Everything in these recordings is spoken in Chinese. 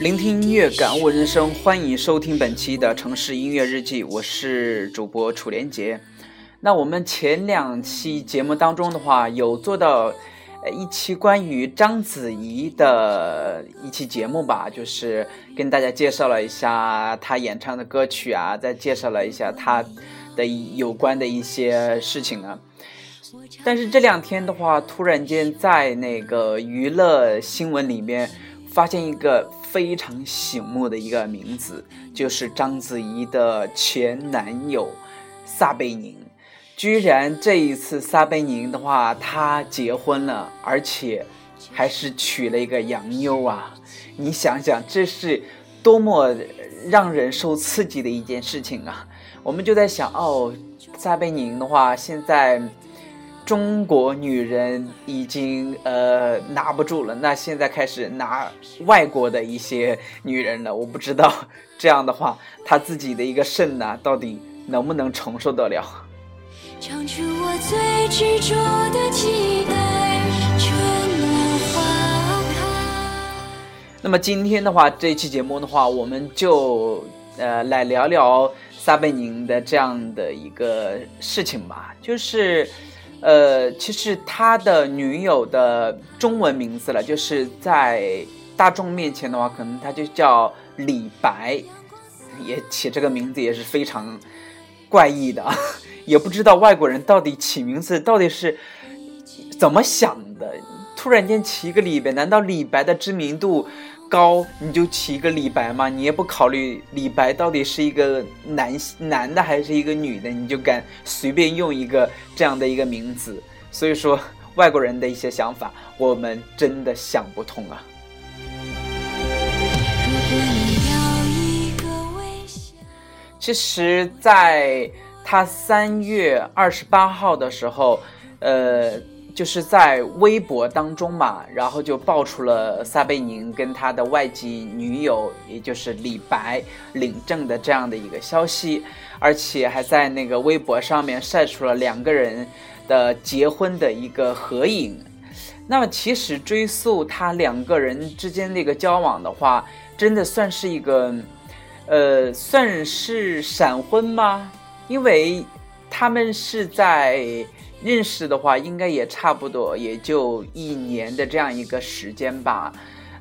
聆听音乐，感悟人生，欢迎收听本期的城市音乐日记，我是主播楚连杰。那我们前两期节目当中的话，有做到呃一期关于章子怡的一期节目吧，就是跟大家介绍了一下她演唱的歌曲啊，再介绍了一下她的有关的一些事情啊。但是这两天的话，突然间在那个娱乐新闻里面发现一个非常醒目的一个名字，就是章子怡的前男友撒贝宁。居然这一次撒贝宁的话，他结婚了，而且还是娶了一个洋妞啊！你想想，这是多么让人受刺激的一件事情啊！我们就在想，哦，撒贝宁的话，现在。中国女人已经呃拿不住了，那现在开始拿外国的一些女人了。我不知道这样的话，她自己的一个肾呐，到底能不能承受得了？唱出我最执着的期待，春暖花开。那么今天的话，这一期节目的话，我们就呃来聊聊撒贝宁的这样的一个事情吧，就是。呃，其实他的女友的中文名字了，就是在大众面前的话，可能他就叫李白，也起这个名字也是非常怪异的，也不知道外国人到底起名字到底是怎么想的，突然间起一个李白，难道李白的知名度？高你就起一个李白嘛，你也不考虑李白到底是一个男男的还是一个女的，你就敢随便用一个这样的一个名字。所以说，外国人的一些想法，我们真的想不通啊。其实，在他三月二十八号的时候，呃。就是在微博当中嘛，然后就爆出了撒贝宁跟他的外籍女友，也就是李白领证的这样的一个消息，而且还在那个微博上面晒出了两个人的结婚的一个合影。那么，其实追溯他两个人之间那个交往的话，真的算是一个，呃，算是闪婚吗？因为他们是在。认识的话，应该也差不多，也就一年的这样一个时间吧。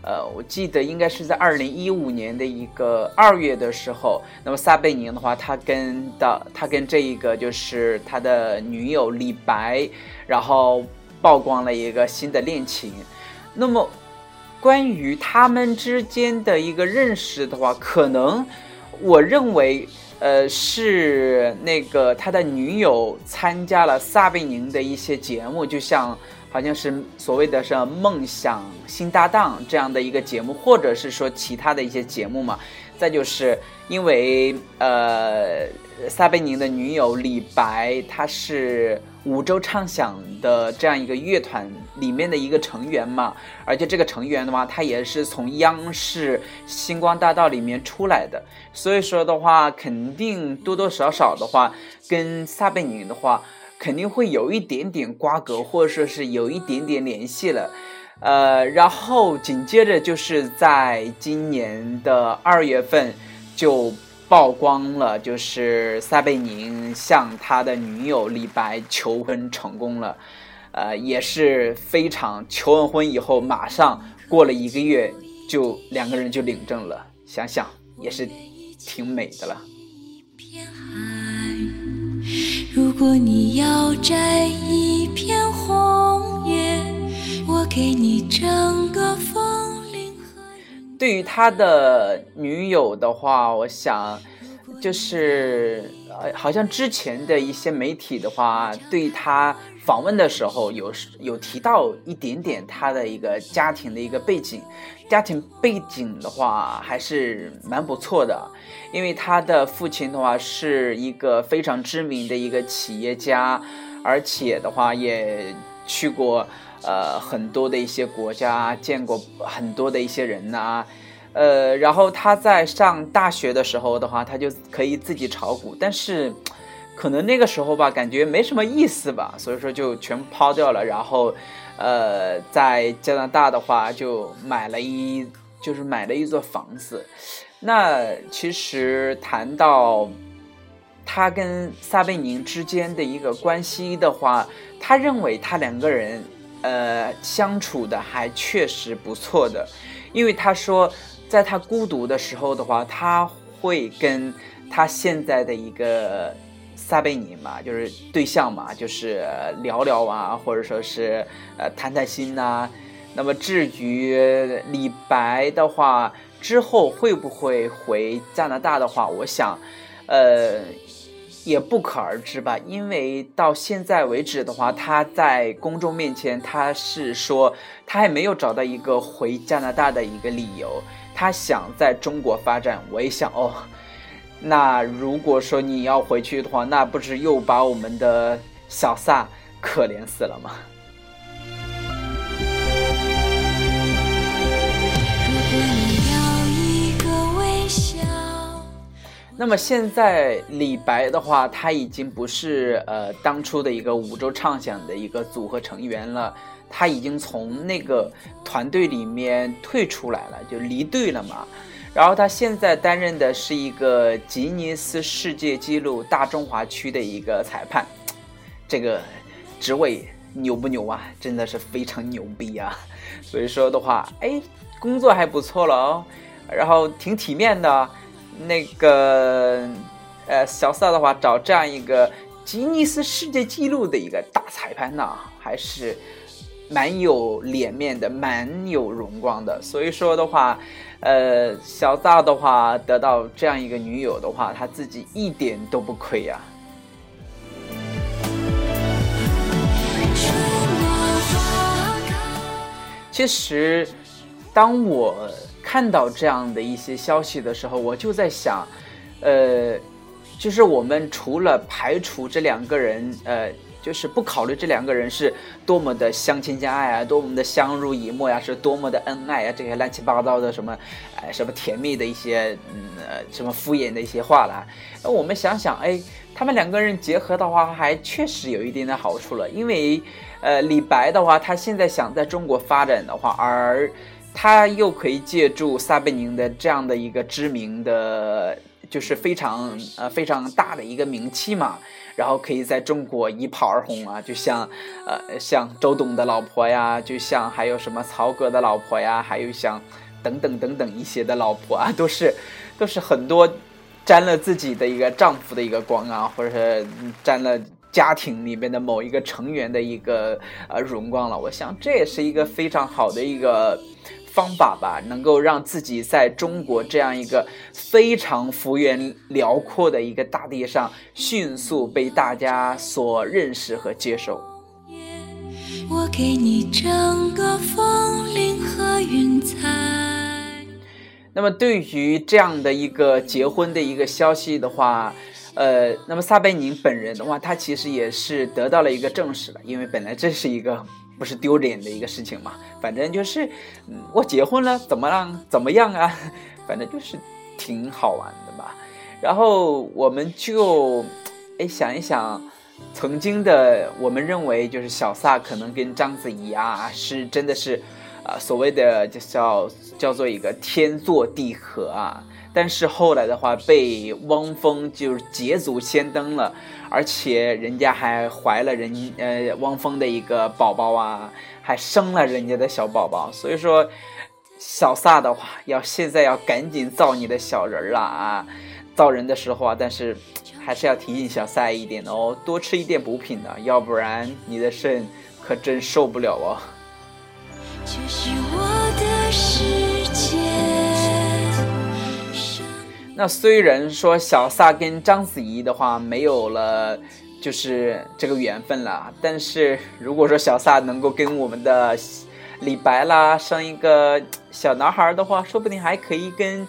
呃，我记得应该是在二零一五年的一个二月的时候，那么撒贝宁的话，他跟的他跟这一个就是他的女友李白，然后曝光了一个新的恋情。那么关于他们之间的一个认识的话，可能我认为。呃，是那个他的女友参加了撒贝宁的一些节目，就像好像是所谓的是梦想新搭档这样的一个节目，或者是说其他的一些节目嘛。再就是因为呃，撒贝宁的女友李白，她是。五洲畅想的这样一个乐团里面的一个成员嘛，而且这个成员的话，他也是从央视《星光大道》里面出来的，所以说的话，肯定多多少少的话，跟撒贝宁的话，肯定会有一点点瓜葛，或者说是有一点点联系了。呃，然后紧接着就是在今年的二月份就。曝光了，就是撒贝宁向他的女友李白求婚成功了，呃，也是非常求完婚以后，马上过了一个月，就两个人就领证了。想想也是挺美的了。如果你要摘一片红叶，我给你整个风铃。对于他的女友的话，我想就是呃，好像之前的一些媒体的话，对他访问的时候有有提到一点点他的一个家庭的一个背景，家庭背景的话还是蛮不错的，因为他的父亲的话是一个非常知名的一个企业家，而且的话也去过。呃，很多的一些国家见过很多的一些人呐，呃，然后他在上大学的时候的话，他就可以自己炒股，但是可能那个时候吧，感觉没什么意思吧，所以说就全抛掉了。然后，呃，在加拿大的话，就买了一，就是买了一座房子。那其实谈到他跟撒贝宁之间的一个关系的话，他认为他两个人。呃，相处的还确实不错的，因为他说，在他孤独的时候的话，他会跟他现在的一个撒贝宁嘛，就是对象嘛，就是聊聊啊，或者说是呃谈谈心呐。那么至于李白的话，之后会不会回加拿大的话，我想，呃。也不可而知吧，因为到现在为止的话，他在公众面前，他是说他还没有找到一个回加拿大的一个理由，他想在中国发展。我也想哦，那如果说你要回去的话，那不是又把我们的小萨可怜死了吗？那么现在李白的话，他已经不是呃当初的一个五洲畅想的一个组合成员了，他已经从那个团队里面退出来了，就离队了嘛。然后他现在担任的是一个吉尼斯世界纪录大中华区的一个裁判，这个职位牛不牛啊？真的是非常牛逼啊！所以说的话，哎，工作还不错了哦，然后挺体面的。那个，呃，小萨的话找这样一个吉尼斯世界纪录的一个大裁判呢，还是蛮有脸面的，蛮有荣光的。所以说的话，呃，小萨的话得到这样一个女友的话，他自己一点都不亏呀。其实，当我。看到这样的一些消息的时候，我就在想，呃，就是我们除了排除这两个人，呃，就是不考虑这两个人是多么的相亲相爱啊，多么的相濡以沫呀，是多么的恩爱啊，这些乱七八糟的什么，哎，什么甜蜜的一些，嗯，什么敷衍的一些话啦。那我们想想，哎，他们两个人结合的话，还确实有一定的好处了，因为，呃，李白的话，他现在想在中国发展的话，而他又可以借助撒贝宁的这样的一个知名的，就是非常呃非常大的一个名气嘛，然后可以在中国一炮而红啊，就像呃像周董的老婆呀，就像还有什么曹格的老婆呀，还有像等等等等一些的老婆啊，都是都是很多沾了自己的一个丈夫的一个光啊，或者是沾了家庭里面的某一个成员的一个呃荣光了。我想这也是一个非常好的一个。方法吧，能够让自己在中国这样一个非常幅员辽阔的一个大地上，迅速被大家所认识和接受。我给你整个风铃和云彩。那么，对于这样的一个结婚的一个消息的话，呃，那么撒贝宁本人的话，他其实也是得到了一个证实了，因为本来这是一个。不是丢脸的一个事情嘛？反正就是，我结婚了，怎么样？怎么样啊？反正就是挺好玩的吧。然后我们就，哎，想一想，曾经的我们认为就是小撒可能跟章子怡啊，是真的是，啊，所谓的就叫叫做一个天作地合啊。但是后来的话，被汪峰就是捷足先登了。而且人家还怀了人呃汪峰的一个宝宝啊，还生了人家的小宝宝，所以说小撒的话要现在要赶紧造你的小人了啊！造人的时候啊，但是还是要提醒小撒一点哦，多吃一点补品的，要不然你的肾可真受不了哦。这是我的世那虽然说小撒跟章子怡的话没有了，就是这个缘分了，但是如果说小撒能够跟我们的李白啦生一个小男孩的话，说不定还可以跟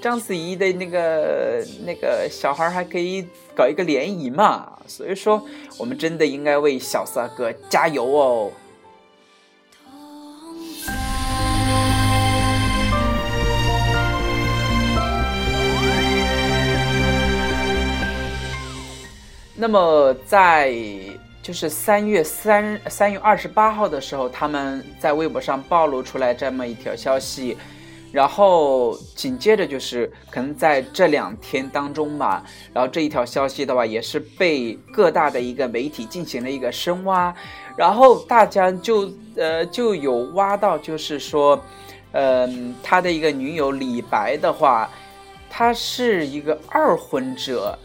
章子怡的那个那个小孩还可以搞一个联谊嘛。所以说，我们真的应该为小撒哥加油哦。那么在就是三月三三月二十八号的时候，他们在微博上暴露出来这么一条消息，然后紧接着就是可能在这两天当中吧，然后这一条消息的话也是被各大的一个媒体进行了一个深挖，然后大家就呃就有挖到就是说，嗯，他的一个女友李白的话，他是一个二婚者。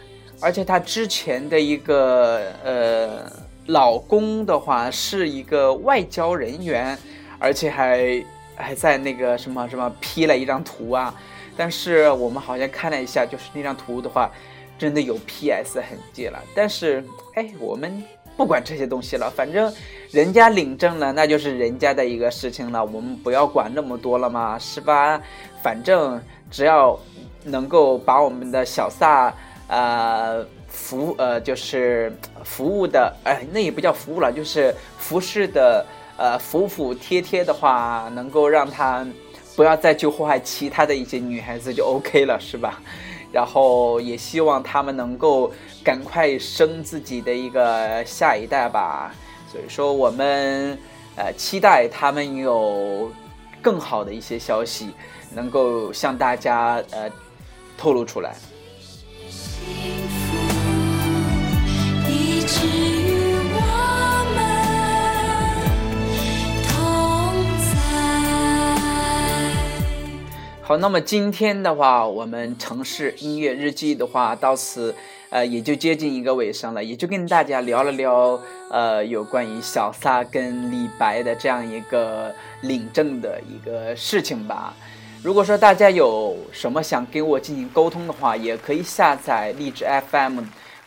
而且她之前的一个呃老公的话是一个外交人员，而且还还在那个什么什么 P 了一张图啊。但是我们好像看了一下，就是那张图的话，真的有 PS 痕迹了。但是哎，我们不管这些东西了，反正人家领证了，那就是人家的一个事情了，我们不要管那么多了嘛，是吧？反正只要能够把我们的小撒。呃，服呃就是服务的，哎，那也不叫服务了，就是服侍的，呃，服服帖帖的话，能够让他不要再去祸害其他的一些女孩子就 OK 了，是吧？然后也希望他们能够赶快生自己的一个下一代吧。所以说，我们呃期待他们有更好的一些消息能够向大家呃透露出来。好，那么今天的话，我们城市音乐日记的话，到此呃也就接近一个尾声了，也就跟大家聊了聊呃有关于小撒跟李白的这样一个领证的一个事情吧。如果说大家有什么想跟我进行沟通的话，也可以下载荔枝 FM，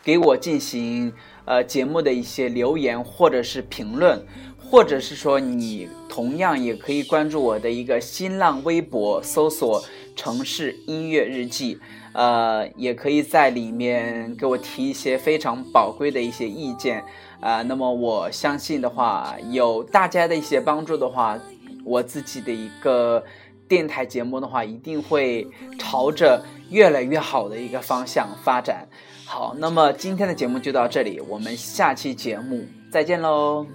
给我进行呃节目的一些留言或者是评论。或者是说，你同样也可以关注我的一个新浪微博，搜索“城市音乐日记”，呃，也可以在里面给我提一些非常宝贵的一些意见，啊，那么我相信的话，有大家的一些帮助的话，我自己的一个电台节目的话，一定会朝着越来越好的一个方向发展。好，那么今天的节目就到这里，我们下期节目再见喽。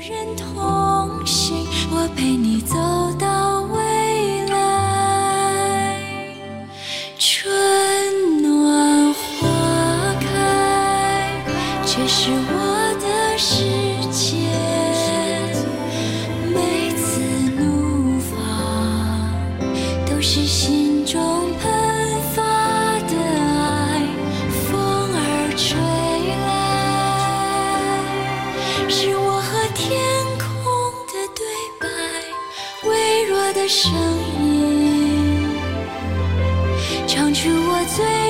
人同行，我陪你走到未来。春暖花开，这是我的世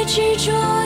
执着。